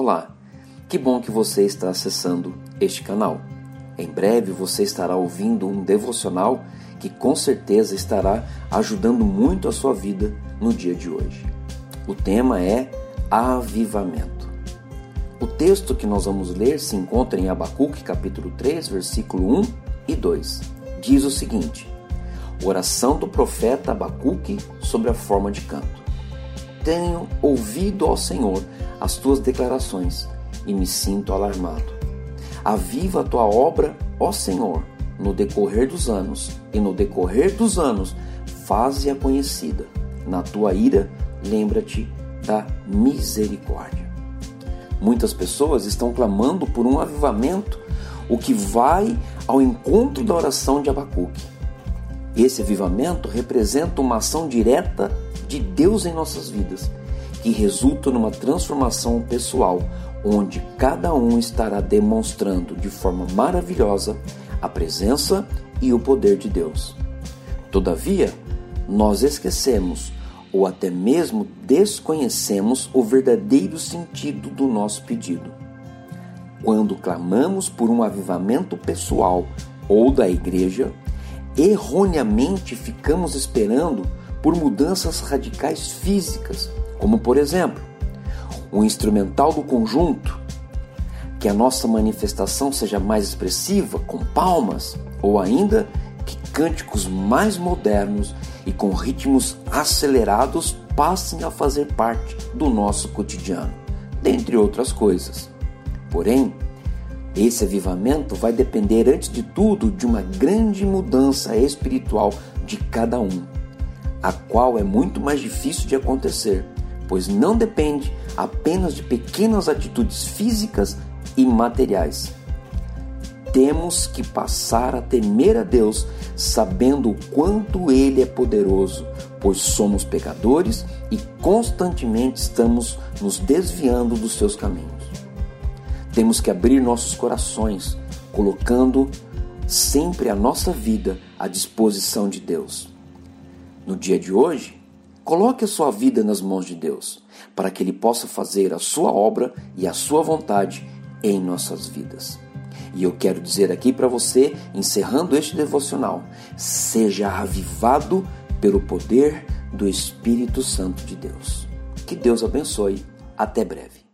Olá, que bom que você está acessando este canal. Em breve você estará ouvindo um devocional que com certeza estará ajudando muito a sua vida no dia de hoje. O tema é avivamento. O texto que nós vamos ler se encontra em Abacuque, capítulo 3, versículo 1 e 2. Diz o seguinte: Oração do profeta Abacuque sobre a forma de canto. Tenho ouvido ao Senhor as tuas declarações e me sinto alarmado. Aviva a tua obra, ó Senhor, no decorrer dos anos, e no decorrer dos anos, faze-a conhecida. Na tua ira, lembra-te da misericórdia. Muitas pessoas estão clamando por um avivamento, o que vai ao encontro da oração de Abacuque. Esse avivamento representa uma ação direta de Deus em nossas vidas que resulta numa transformação pessoal, onde cada um estará demonstrando de forma maravilhosa a presença e o poder de Deus. Todavia, nós esquecemos ou até mesmo desconhecemos o verdadeiro sentido do nosso pedido. Quando clamamos por um avivamento pessoal ou da igreja, erroneamente ficamos esperando por mudanças radicais físicas como por exemplo, o instrumental do conjunto, que a nossa manifestação seja mais expressiva, com palmas, ou ainda que cânticos mais modernos e com ritmos acelerados passem a fazer parte do nosso cotidiano, dentre outras coisas. Porém, esse avivamento vai depender antes de tudo de uma grande mudança espiritual de cada um, a qual é muito mais difícil de acontecer pois não depende apenas de pequenas atitudes físicas e materiais. Temos que passar a temer a Deus, sabendo o quanto Ele é poderoso, pois somos pecadores e constantemente estamos nos desviando dos seus caminhos. Temos que abrir nossos corações, colocando sempre a nossa vida à disposição de Deus. No dia de hoje, Coloque a sua vida nas mãos de Deus, para que Ele possa fazer a sua obra e a sua vontade em nossas vidas. E eu quero dizer aqui para você, encerrando este devocional, seja avivado pelo poder do Espírito Santo de Deus. Que Deus abençoe. Até breve.